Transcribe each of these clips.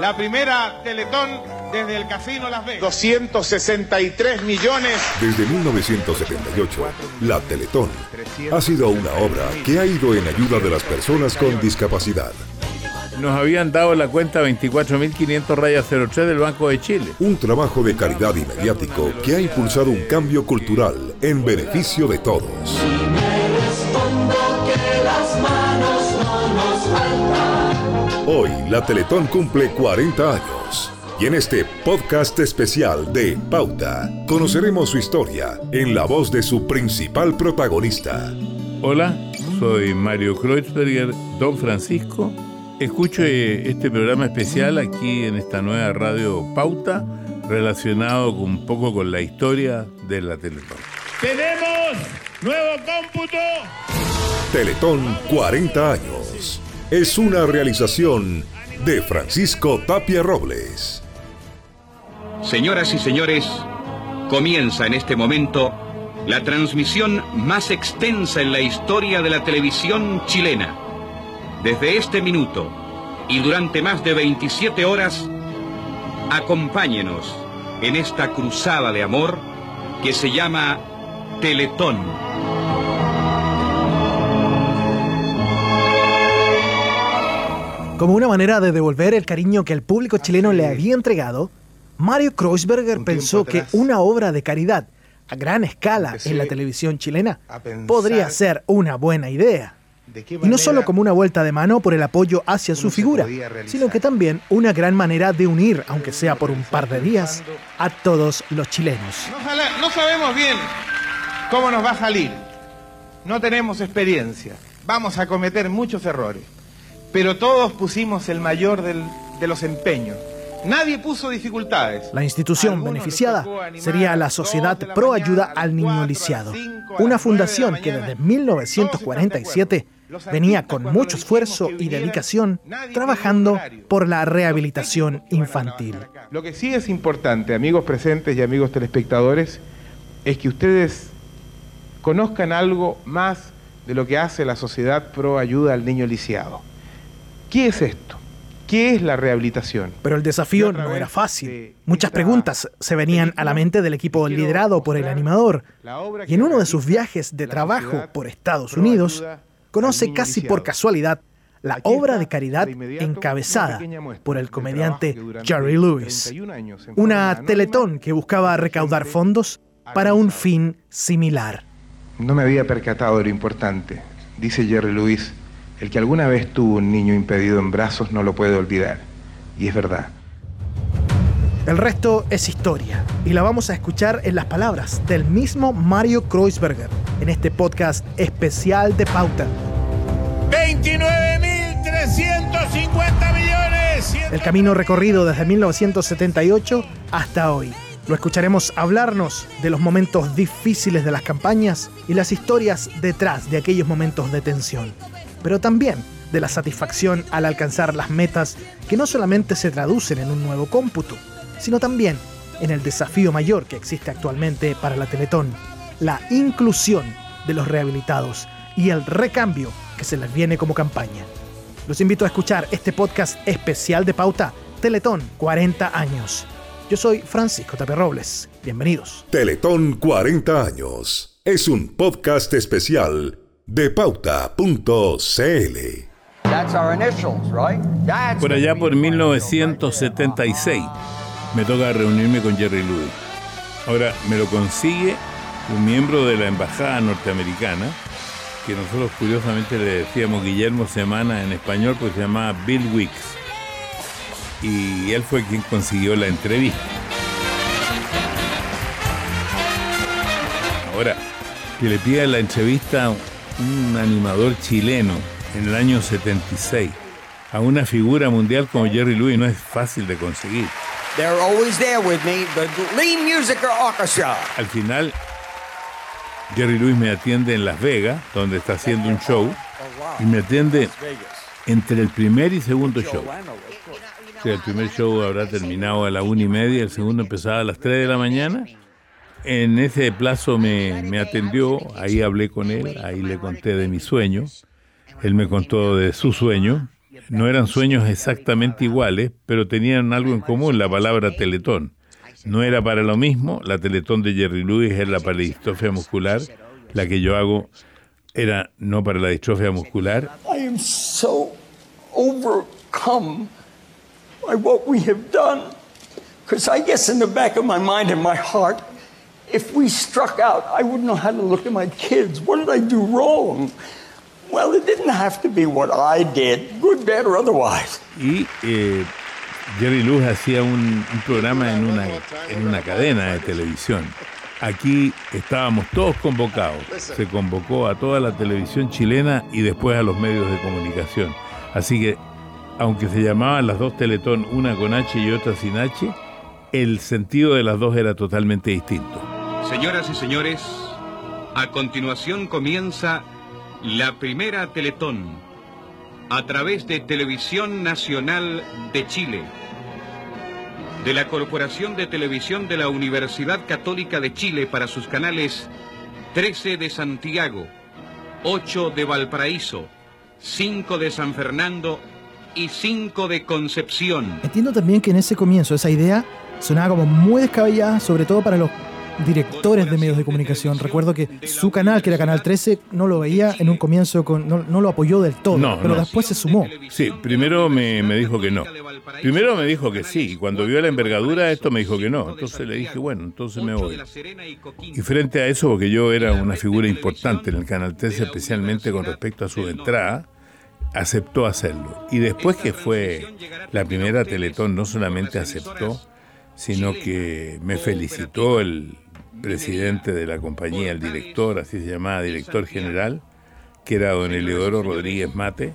la primera Teletón desde el Casino Las Vegas. 263 millones. Desde 1978, la Teletón ha sido una obra que ha ido en ayuda de las personas con discapacidad. Nos habían dado la cuenta 24.500 rayas 03 del Banco de Chile. Un trabajo de caridad y mediático que ha impulsado un cambio cultural en beneficio de todos. Hoy la Teletón cumple 40 años. Y en este podcast especial de Pauta, conoceremos su historia en la voz de su principal protagonista. Hola, soy Mario Kreuzberger, Don Francisco. Escucho eh, este programa especial aquí en esta nueva radio Pauta, relacionado un poco con la historia de la Teletón. ¡Tenemos nuevo cómputo! Teletón 40 años. Es una realización de Francisco Tapia Robles. Señoras y señores, comienza en este momento la transmisión más extensa en la historia de la televisión chilena. Desde este minuto y durante más de 27 horas, acompáñenos en esta cruzada de amor que se llama Teletón. Como una manera de devolver el cariño que el público chileno le había entregado, Mario Kreuzberger pensó que una obra de caridad a gran escala en la televisión chilena podría ser una buena idea. Y no solo como una vuelta de mano por el apoyo hacia su figura, sino que también una gran manera de unir, aunque sea por un par de días, a todos los chilenos. No, sabemos bien cómo nos va a salir. No tenemos experiencia. Vamos a cometer muchos errores. Pero todos pusimos el mayor del- de los empeños. Nadie puso dificultades. La institución Algunos beneficiada sería la Sociedad la Pro Ayuda al Niño Lisiado, una de fundación que desde Todos están de 1947 acuerdo. Los venía con mucho esfuerzo y dedicación trabajando por la rehabilitación infantil. Lo que sí es importante, amigos presentes y amigos telespectadores, es que ustedes conozcan algo más de lo que hace la Sociedad Pro Ayuda al Niño Lisiado. ¿Qué es esto? ¿Qué es la rehabilitación? Pero el desafío no era fácil. Muchas preguntas se venían a la mente del equipo liderado por el animador. Y en uno de sus viajes de trabajo por Estados Unidos, conoce casi por casualidad la Aquí obra de caridad encabezada por el comediante Jerry Lewis. 31 años en forma Una teletón que buscaba recaudar fondos para un fin similar. No me había percatado de lo importante, dice Jerry Lewis. El que alguna vez tuvo un niño impedido en brazos no lo puede olvidar. Y es verdad. El resto es historia y la vamos a escuchar en las palabras del mismo Mario Kreuzberger en este podcast especial de Pauta. 29.350 millones. El camino recorrido desde 1978 hasta hoy. Lo escucharemos hablarnos de los momentos difíciles de las campañas y las historias detrás de aquellos momentos de tensión, pero también de la satisfacción al alcanzar las metas que no solamente se traducen en un nuevo cómputo, sino también en el desafío mayor que existe actualmente para la Teletón, la inclusión de los rehabilitados y el recambio que se les viene como campaña. Los invito a escuchar este podcast especial de Pauta, Teletón 40 años. Yo soy Francisco Tapia Robles. Bienvenidos. Teletón 40 años. Es un podcast especial de pauta.cl. That's our initials, right? That's Por allá por plan to do right 1976 me toca reunirme con Jerry Lewis. Ahora me lo consigue un miembro de la embajada norteamericana, que nosotros curiosamente le decíamos Guillermo Semana en español, porque se llamaba Bill Wicks. Y él fue quien consiguió la entrevista. Ahora, que le pida la entrevista un animador chileno en el año 76 a una figura mundial como Jerry Lewis no es fácil de conseguir. They're always there with me, the Lee Music Orchestra. Al final, Jerry Lewis me atiende en Las Vegas, donde está haciendo un show, y me atiende entre el primer y segundo show. O sea, el primer show habrá terminado a la una y media, el segundo empezaba a las 3 de la mañana. En ese plazo me, me atendió, ahí hablé con él, ahí le conté de mi sueño. Él me contó de su sueño, No eran sueños exactamente iguales, pero tenían algo en común, la palabra teletón. No era para lo mismo, la teletón de Jerry Lewis era para la distrofia muscular, la que yo hago era no para la distrofia muscular. I am so overcome by what we have done. Because I guess in the back of my mind and my heart, if we struck out, I wouldn't know how to look at my kids. What did I do wrong? Well, it didn't have to be what I did, good, bad, or otherwise. Y eh, Jerry Lewis hacía un, un programa en una, en una cadena de televisión. Aquí estábamos todos convocados. Se convocó a toda la televisión chilena y después a los medios de comunicación. Así que, aunque se llamaban las dos Teletón, una con H y otra sin H, el sentido de las dos era totalmente distinto. Señoras y señores, a continuación comienza la primera Teletón a través de Televisión Nacional de Chile, de la Corporación de Televisión de la Universidad Católica de Chile para sus canales 13 de Santiago, 8 de Valparaíso, 5 de San Fernando y 5 de Concepción. Entiendo también que en ese comienzo esa idea sonaba como muy descabellada, sobre todo para los directores de medios de comunicación. Recuerdo que su canal, que era Canal 13, no lo veía en un comienzo, con, no, no lo apoyó del todo, No, pero no. después se sumó. Sí, primero me, me dijo que no. Primero me dijo que sí, y cuando vio la envergadura esto me dijo que no. Entonces le dije, bueno, entonces me voy. Y frente a eso, porque yo era una figura importante en el Canal 13, especialmente con respecto a su entrada, aceptó hacerlo. Y después que fue la primera Teletón, no solamente aceptó, sino que me felicitó el presidente de la compañía, el director, así se llamaba, director general, que era don Eleodoro Rodríguez Mate.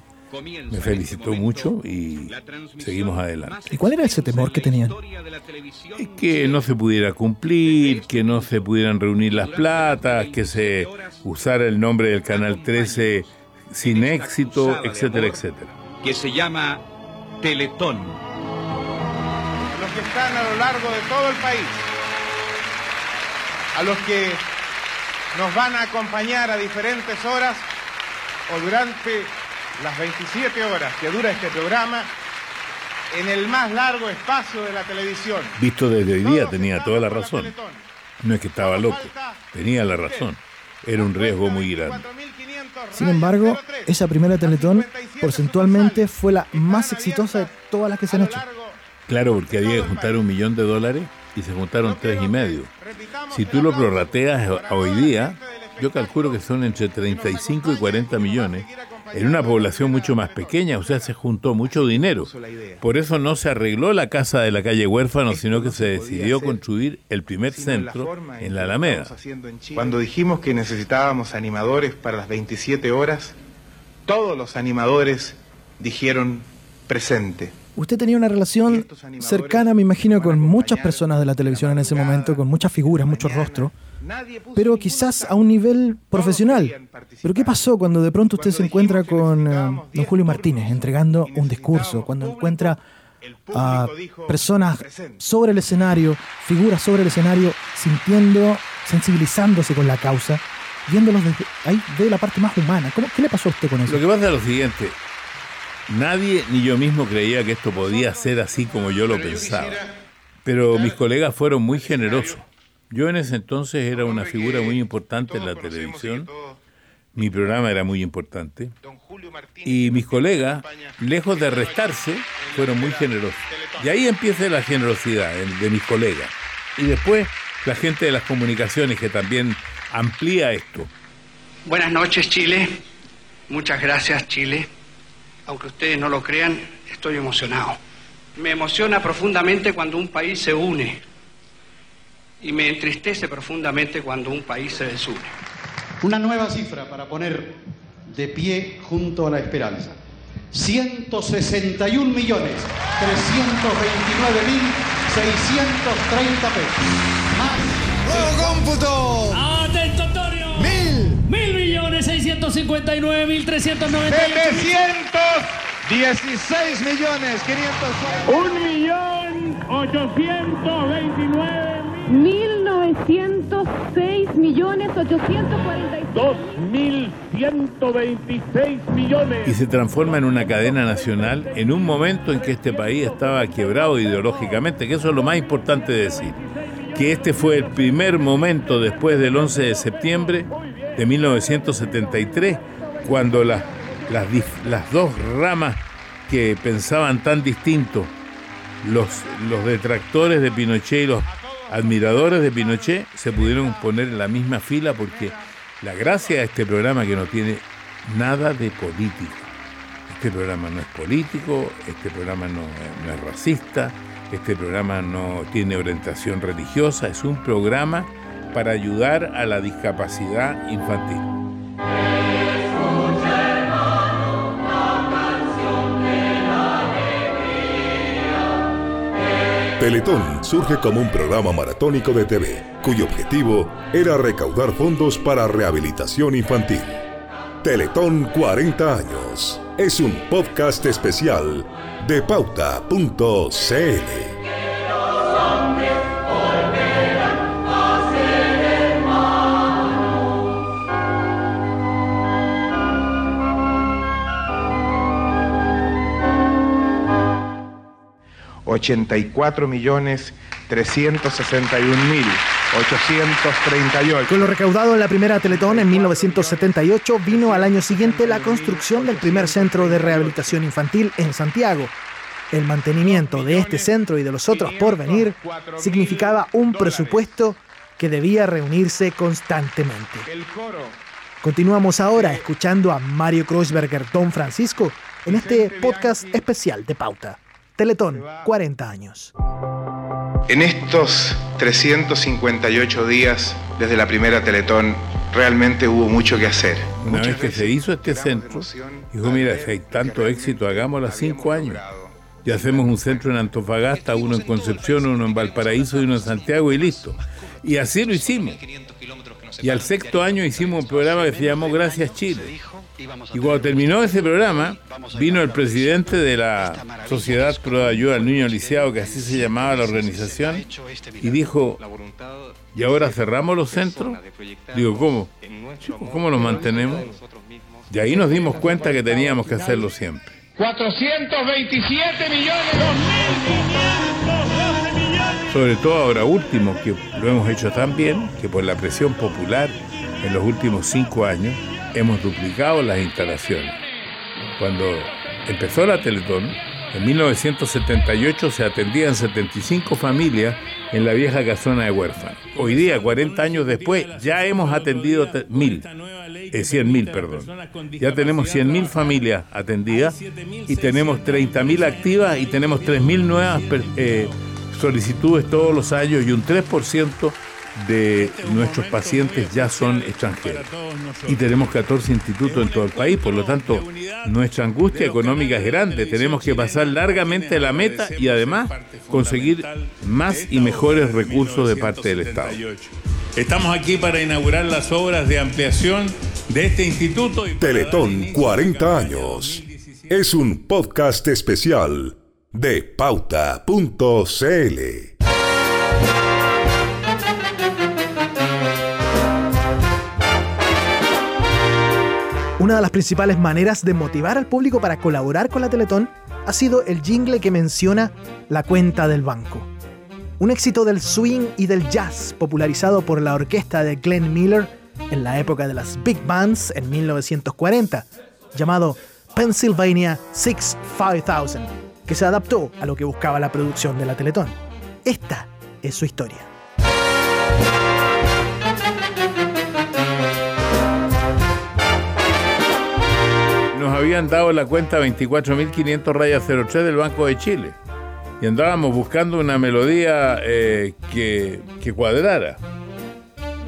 Me felicitó mucho y seguimos adelante. ¿Y cuál era ese temor que tenían? Que no se pudiera cumplir, que no se pudieran reunir las platas, que se usara el nombre del Canal 13 sin éxito, etcétera, etcétera. que se llama Teletón. Están a lo largo de todo el país, a los que nos van a acompañar a diferentes horas o durante las 27 horas que dura este programa en el más largo espacio de la televisión. Visto desde hoy día Todos tenía toda la razón. No es que estaba loco, tenía la razón. Era un riesgo muy grande. Sin embargo, esa primera Teletón porcentualmente fue la más exitosa de todas las que se han hecho. Claro, porque había que juntar un millón de dólares y se juntaron tres y medio. Si tú lo prorrateas a hoy día, yo calculo que son entre 35 y 40 millones en una población mucho más pequeña, o sea, se juntó mucho dinero. Por eso no se arregló la casa de la calle Huérfano, sino que se decidió construir el primer centro en la Alameda. Cuando dijimos que necesitábamos animadores para las 27 horas, todos los animadores dijeron presente. Usted tenía una relación cercana, me imagino, con muchas personas de la televisión en ese momento, con muchas figuras, muchos rostros, pero quizás a un nivel profesional. ¿Pero qué pasó cuando de pronto usted se encuentra con eh, don Julio Martínez entregando un discurso, cuando encuentra a personas sobre el escenario, figuras sobre el escenario, sintiendo, sensibilizándose con la causa, viéndolos desde ahí, de la parte más humana? ¿Cómo, ¿Qué le pasó a usted con eso? Lo que pasa es lo siguiente, nadie ni yo mismo creía que esto podía ser así como yo lo pensaba, pero mis colegas fueron muy generosos. Yo en ese entonces era una figura muy importante en la televisión, mi programa era muy importante, y mis colegas, lejos de restarse, fueron muy generosos. Y ahí empieza la generosidad de, de mis colegas. Y después la gente de las comunicaciones que también amplía esto. Buenas noches, Chile. Muchas gracias, Chile. Aunque ustedes no lo crean, estoy emocionado. Me emociona profundamente cuando un país se une y me entristece profundamente cuando un país se desune. Una nueva cifra para poner de pie junto a la esperanza. 161 millones 329 mil 630 pesos. Más. ¡Nuevo cómputo! 716 millones 540. Un millón ochocientos veintinueve mil 2.906 millones 2.126 millones. Y se transforma en una cadena nacional en un momento en que este país estaba quebrado ideológicamente, que eso es lo más importante de decir. Que este fue el primer momento después del 11 de septiembre de 1973, cuando las, las, dos ramas que pensaban tan distinto, los, los detractores de Pinochet y los admiradores de Pinochet se pudieron poner en la misma fila porque la gracia de este programa que no tiene nada de política. Este programa no es político, este programa no es racista, este programa no tiene orientación religiosa, es un programa para ayudar a la discapacidad infantil. Teletón surge como un programa maratónico de TV, cuyo objetivo era recaudar fondos para rehabilitación infantil. Teletón 40 años es un podcast especial de pauta.cl. 84 millones 361 mil 838. Con lo recaudado en la primera Teletón en 1978 vino al año siguiente la construcción del primer centro de rehabilitación infantil en Santiago. El mantenimiento de este centro y de los otros por venir significaba un presupuesto que debía reunirse constantemente. Continuamos ahora escuchando a Mario Kreuzberger Don Francisco en este podcast especial de Pauta. Teletón, 40 años. En estos 358 días desde la primera Teletón, realmente hubo mucho que hacer. Una vez que se hizo este centro, dijo, mira, si hay tanto éxito, hagámoslo a cinco años. Y hacemos un centro en Antofagasta, uno en Concepción, uno en Valparaíso y uno en Santiago y listo. Y así lo hicimos. Y al sexto año hicimos un programa que se llamó Gracias Chile y cuando terminó ese programa, vino el presidente de la Sociedad Pro Ayuda al Niño Lisiado, que así se llamaba la organización, y dijo, ¿y ahora cerramos los centros? Digo, ¿cómo? ¿Cómo los mantenemos? De ahí nos dimos cuenta que teníamos que hacerlo siempre. 427 millones, 2.512 millones. Sobre todo ahora último, que lo hemos hecho tan bien que por la presión popular en los últimos cinco años, hemos duplicado las instalaciones. Cuando empezó la Teletón, en 1978 se atendían 75 familias en la vieja casona de huérfanos. Hoy día, 40 años después, ya hemos atendido mil, eh, 100 mil, perdón. Ya tenemos 100 mil familias atendidas y tenemos 30 mil activas y tenemos 3 mil nuevas eh, solicitudes todos los años y un 3% de nuestros pacientes ya son extranjeros. Y tenemos 14 institutos en todo el país, por lo tanto, nuestra angustia económica es grande. Tenemos que pasar largamente la meta y además conseguir más y mejores recursos de parte del Estado. Estamos aquí para inaugurar las obras de ampliación de este instituto. Teletón 40 años. Es un podcast especial de pauta.cl. Una de las principales maneras de motivar al público para colaborar con la Teletón ha sido el jingle que menciona la cuenta del banco. Un éxito del swing y del jazz popularizado por la orquesta de Glenn Miller en la época de las big bands en 1940, llamado Pennsylvania 65000, que se adaptó a lo que buscaba la producción de la Teletón. Esta es su historia. Nos habían dado la cuenta 24.500 rayas 03 del Banco de Chile. Y andábamos buscando una melodía eh, que, que, cuadrara.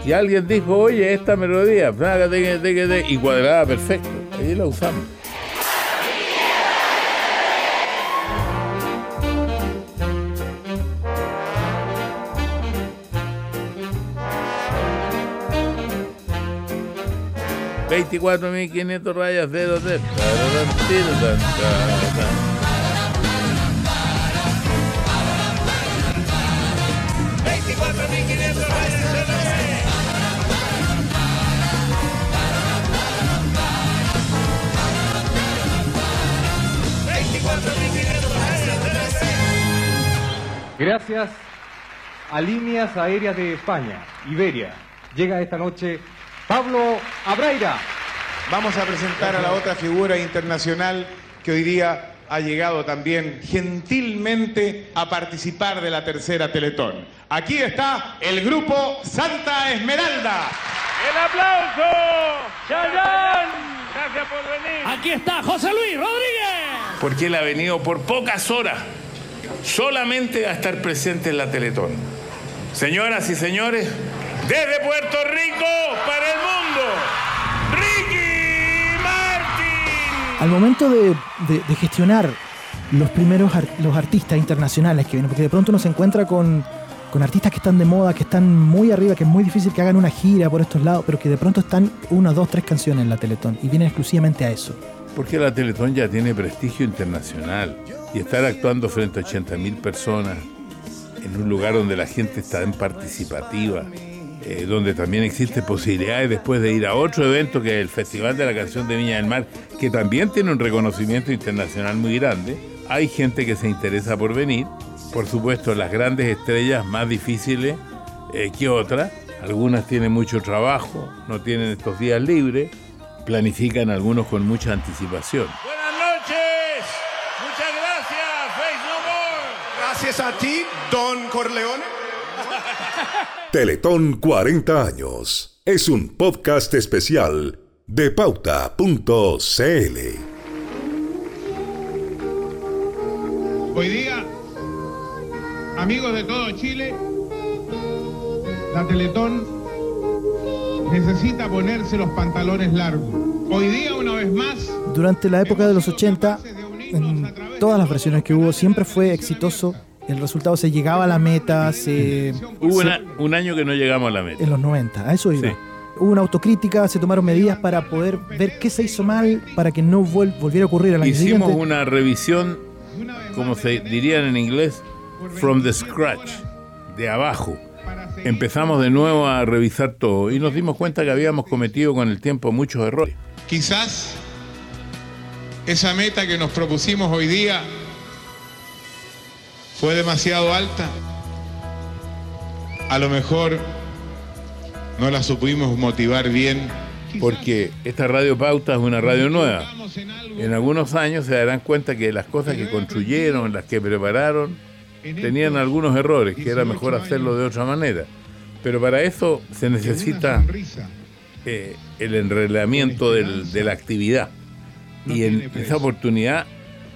Y alguien dijo, oye, esta melodía, y cuadraba perfecto. Ahí la usamos. 24.500 rayas 03. Gracias a Líneas Aéreas de España, Iberia, llega esta noche Pablo Abreira. Vamos a presentar a la otra figura internacional que hoy día ha llegado también gentilmente a participar de la tercera Teletón. Aquí está el grupo Santa Esmeralda. ¡El aplauso! ¡Chayán! Gracias por venir. Aquí está José Luis Rodríguez. Porque él ha venido por pocas horas solamente a estar presente en la Teletón. Señoras y señores, desde Puerto Rico para el mundo, Ricky Martin. Al momento de, de- de gestionar los primeros los artistas internacionales que vienen, porque de pronto uno se encuentra con, con artistas que están de moda, que están muy arriba, que es muy difícil que hagan una gira por estos lados, pero que de pronto están una, dos, tres canciones en la Teletón y vienen exclusivamente a eso. Porque la Teletón ya tiene prestigio internacional y estar actuando frente a 80.000 personas en un lugar donde la gente está en participativa, eh, donde también existe posibilidades después de ir a otro evento que es el Festival de la Canción de Viña del Mar, que también tiene un reconocimiento internacional muy grande. Hay gente que se interesa por venir, por supuesto las grandes estrellas más difíciles eh, que otras, algunas tienen mucho trabajo, no tienen estos días libres, planifican algunos con mucha anticipación. Buenas noches. Muchas gracias. Face No More. Gracias a ti, Don Corleone. Teletón 40 años es un podcast especial de pauta.cl. Hoy día, amigos de todo Chile, la Teletón necesita ponerse los pantalones largos. Hoy día, una vez más, Durante la época de los 80, en todas las versiones que hubo, siempre fue exitoso. El resultado se llegaba a la meta, se, Hubo se- una- un año que no llegamos a la meta. en los 90, a eso iba. Sí. Hubo una autocrítica, se tomaron medidas para poder ver qué se hizo mal para que no vuel- volviera a ocurrir al año Hicimos siguiente. una revisión, como se dirían en inglés, from the scratch, de abajo. Empezamos de nuevo a revisar todo y nos dimos cuenta que habíamos cometido con el tiempo muchos errores. quizás esa meta que nos propusimos hoy día fue demasiado alta. A lo mejor no la supimos motivar bien. Porque esta radio pauta es una radio nueva. En algunos años se darán cuenta que las cosas que construyeron, las que prepararon, tenían algunos errores, que era mejor hacerlo de otra manera. Pero para eso se necesita eh, el enrelamiento del- de la actividad. Y en esa oportunidad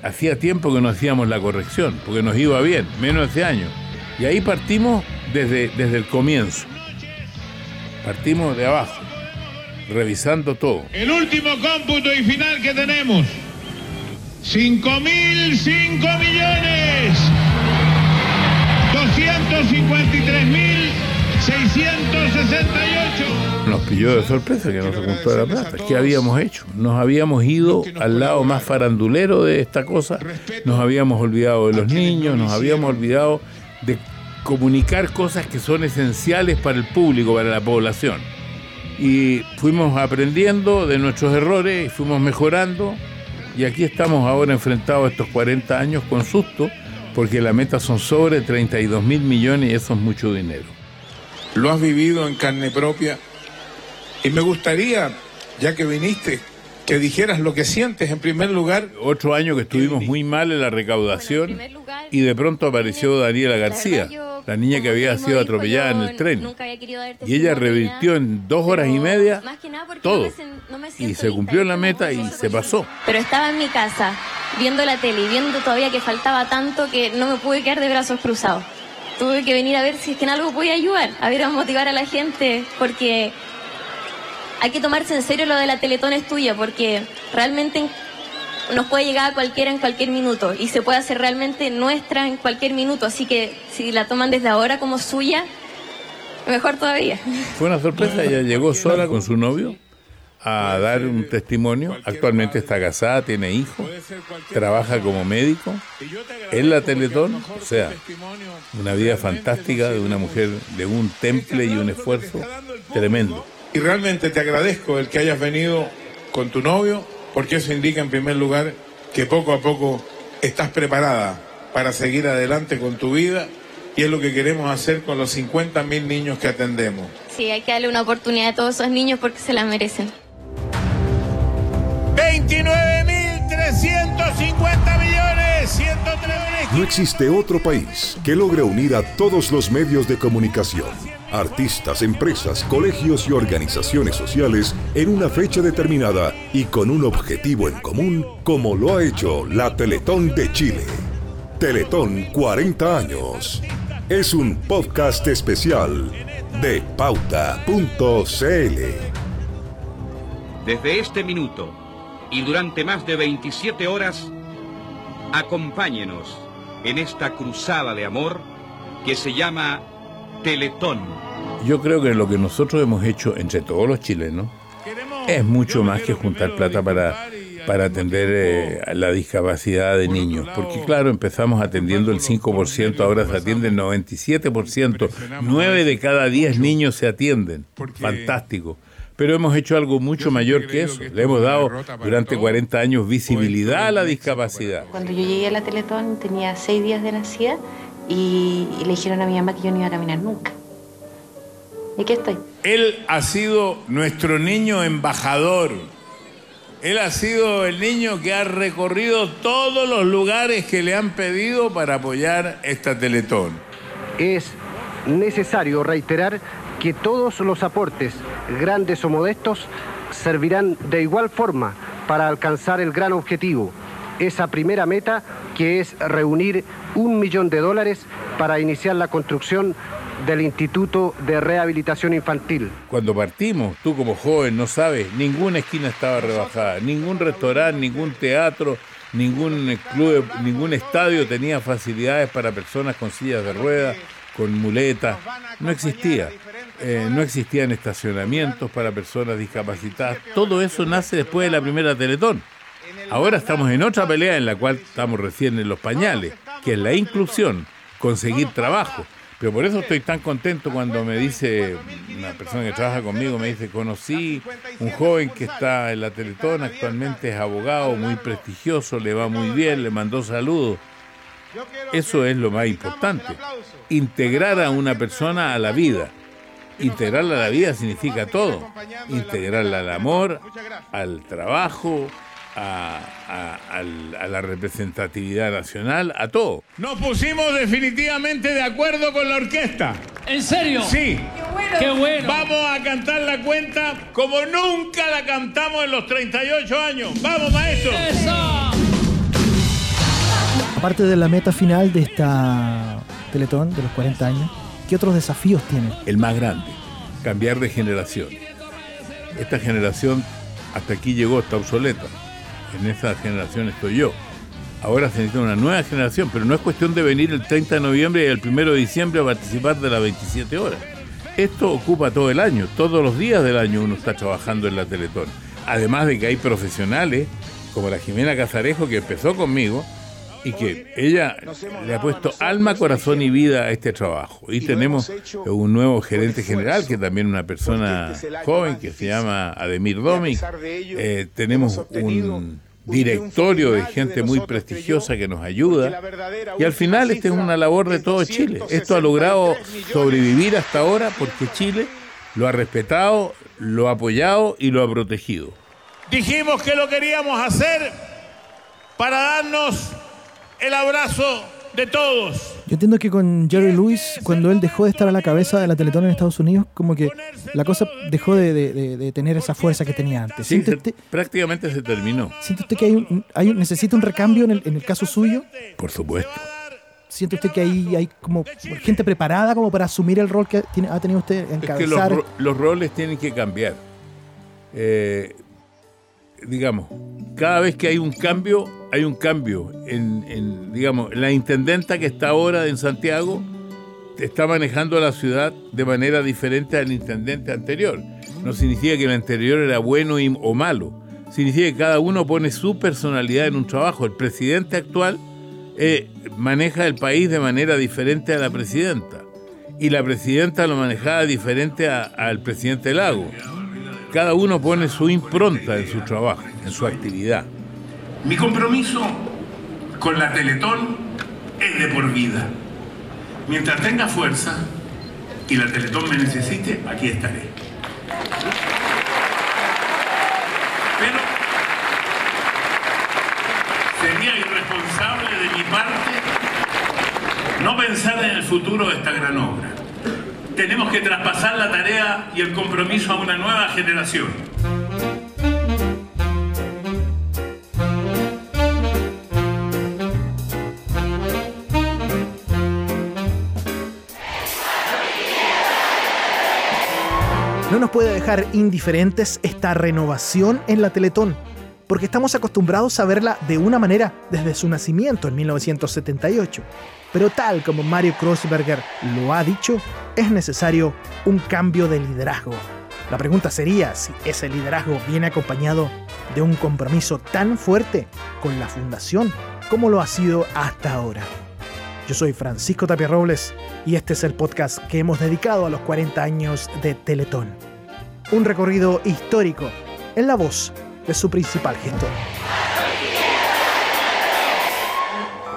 hacía tiempo que no hacíamos la corrección, porque nos iba bien, menos ese año. Y ahí partimos desde, desde el comienzo. Partimos de abajo, revisando todo. El último cómputo y final que tenemos. 5.005 millones. 253.668. Nos pilló de sorpresa que no se juntó la plata. ¿Qué habíamos hecho? Nos habíamos ido al lado más farandulero de esta cosa, nos habíamos olvidado de los niños, nos habíamos olvidado de comunicar cosas que son esenciales para el público, para la población. Y fuimos aprendiendo de nuestros errores y fuimos mejorando. Y aquí estamos ahora enfrentados a estos 40 años con susto, porque la meta son sobre 32 mil millones y eso es mucho dinero. lo has vivido en carne propia. Y me gustaría, ya que viniste, que dijeras lo que sientes en primer lugar. Otro año que estuvimos muy mal en la recaudación y de pronto apareció Daniela García, la niña que había sido atropellada en el tren. Y ella revirtió en dos horas y media todo. Y se cumplió la meta y se pasó. Pero estaba en mi casa, viendo la tele y viendo todavía que faltaba tanto que no me pude quedar de brazos cruzados. Tuve que venir a ver si es que en algo podía ayudar, a ver a motivar a la gente, porque hay que tomarse en serio lo de la Teletón es tuya, porque realmente nos puede llegar a cualquiera en cualquier minuto y se puede hacer realmente nuestra en cualquier minuto. Así que si la toman desde ahora como suya, mejor todavía. Fue una sorpresa, ella llegó sola con su novio a dar un testimonio. Actualmente está casada, tiene hijos, trabaja como médico en la Teletón, o sea, una vida fantástica de una mujer de un temple y un esfuerzo tremendo. Y realmente te agradezco el que hayas venido con tu novio, porque eso indica en primer lugar que poco a poco estás preparada para seguir adelante con tu vida y es lo que queremos hacer con los 50 mil niños que atendemos. Sí, hay que darle una oportunidad a todos esos niños porque se la merecen. 29.350 millones, 103 No existe otro país que logre unir a todos los medios de comunicación, artistas, empresas, colegios y organizaciones sociales en una fecha determinada y con un objetivo en común como lo ha hecho la Teletón de Chile. Teletón 40 años. Es un podcast especial de pauta.cl. Desde este minuto y durante más de 27 horas, acompáñenos en esta cruzada de amor que se llama Teletón. Yo creo que lo que nosotros hemos hecho entre todos los chilenos es mucho más que juntar plata para, para atender eh, la discapacidad de niños. Porque claro, empezamos atendiendo el 5%, ahora se atiende el 97%. 9 de cada 10 niños se atienden. Fantástico. Pero hemos hecho algo mucho mayor que eso. Le hemos dado durante 40 años visibilidad a la discapacidad. Cuando yo llegué a la Teletón tenía seis días de nacida y, y le dijeron a mi mamá que yo no iba a caminar nunca. ¿Y aquí estoy? Él ha sido nuestro niño embajador. Él ha sido el niño que ha recorrido todos los lugares que le han pedido para apoyar esta Teletón. Es necesario reiterar que todos los aportes, grandes o modestos, servirán de igual forma para alcanzar el gran objetivo, esa primera meta que es reunir un millón de dólares para iniciar la construcción del Instituto de Rehabilitación Infantil. Cuando partimos, tú como joven no sabes, ninguna esquina estaba rebajada, ningún restaurante, ningún teatro, ningún club, ningún estadio tenía facilidades para personas con sillas de ruedas, con muletas, no existía. Eh, no existían estacionamientos para personas discapacitadas. Todo eso nace después de la primera Teletón. Ahora estamos en otra pelea en la cual estamos recién en los pañales, que es la inclusión, conseguir trabajo. Pero por eso estoy tan contento cuando me dice una persona que trabaja conmigo, me dice, conocí un joven que está en la Teletón, actualmente es abogado, muy prestigioso, le va muy bien, le mandó saludos. Eso es lo más importante, integrar a una persona a la vida. Integrarla a la vida significa todo. Integrarla al amor, al trabajo, a, a- al- a la representatividad nacional, a todo. Nos pusimos definitivamente de acuerdo con la orquesta. ¿En serio? Sí. Qué bueno. Vamos a cantar la cuenta como nunca la cantamos en los 38 años. Vamos, maestro. Aparte de la meta final de esta Teletón de los 40 años, ¿qué otros desafíos tiene? El más grande, cambiar de generación. Esta generación hasta aquí llegó, está obsoleta. En esa generación estoy yo. Ahora se necesita una nueva generación, pero no es cuestión de venir el 30 de noviembre y el 1 de diciembre a participar de las 27 horas. Esto ocupa todo el año, todos los días del año uno está trabajando en la Teletón. Además de que hay profesionales como la Jimena Cazarejo que empezó conmigo y que ella le ha puesto alma, corazón y vida a este trabajo. Y tenemos un nuevo gerente general, que también es una persona joven, que se llama Ademir Domic. Eh, tenemos un directorio de gente muy prestigiosa que nos ayuda. Y al final esta es una labor de todo Chile. Esto ha logrado sobrevivir hasta ahora porque Chile lo ha respetado, lo ha apoyado y lo ha protegido. Dijimos que lo queríamos hacer para darnos el abrazo de todos. Yo entiendo que con Jerry Lewis, cuando él dejó de estar a la cabeza de la Teletón en Estados Unidos, como que la cosa dejó de, de- de- de tener esa fuerza que tenía antes. Sí, ¿Siente se- usted, prácticamente se terminó. siente usted que hay un, hay un- necesita un recambio en el, en el caso suyo? Por supuesto. ¿Siente usted que hay, hay como gente preparada como para asumir el rol que tiene- ha tenido usted Es que los, los roles tienen que cambiar. Eh, digamos, cada vez que hay un cambio, hay un cambio. En, digamos, la intendenta que está ahora en Santiago está manejando la ciudad de manera diferente al intendente anterior. No significa que el anterior era bueno o malo. Significa que cada uno pone su personalidad en un trabajo. El presidente actual eh, maneja el país de manera diferente a la presidenta. Y la presidenta lo manejaba diferente al presidente Lago. Cada uno pone su impronta en su trabajo, en su actividad. Mi compromiso con la Teletón es de por vida. Mientras tenga fuerza y la Teletón me necesite, aquí estaré. Pero sería irresponsable de mi parte no pensar en el futuro de esta gran obra. Tenemos que traspasar la tarea y el compromiso a una nueva generación. No nos puede dejar indiferentes esta renovación en la Teletón, porque estamos acostumbrados a verla de una manera desde su nacimiento en 1978. Pero tal como Mario Kreuzberger lo ha dicho, es necesario un cambio de liderazgo. La pregunta sería si ese liderazgo viene acompañado de un compromiso tan fuerte con la fundación como lo ha sido hasta ahora. Yo soy Francisco Tapia Robles y este es el podcast que hemos dedicado a los 40 años de Teletón. Un recorrido histórico en la voz de su principal gestor.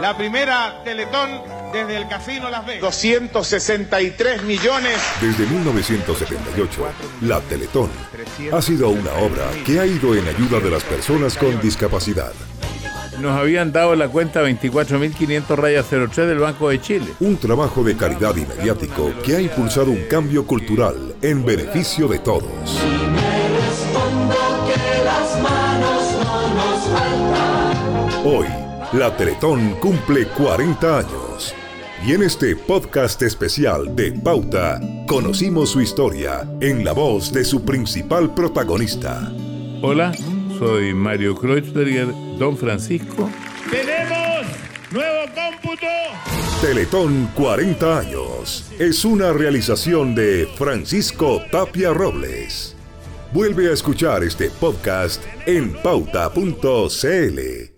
La primera Teletón desde el Casino Las Vegas. 263 millones. Desde 1978, la Teletón ha sido una obra que ha ido en ayuda de las personas con discapacidad. Nos habían dado la cuenta 24.500 rayas 03 del Banco de Chile. Un trabajo de calidad y mediático que ha impulsado un cambio cultural en beneficio de todos. Hoy, la Teletón cumple 40 años. Y en este podcast especial de Pauta, conocimos su historia en la voz de su principal protagonista. Hola, soy Mario Kreuzberger, Don Francisco. ¡Tenemos nuevo cómputo! Teletón 40 años es una realización de Francisco Tapia Robles. Vuelve a escuchar este podcast en pauta.cl.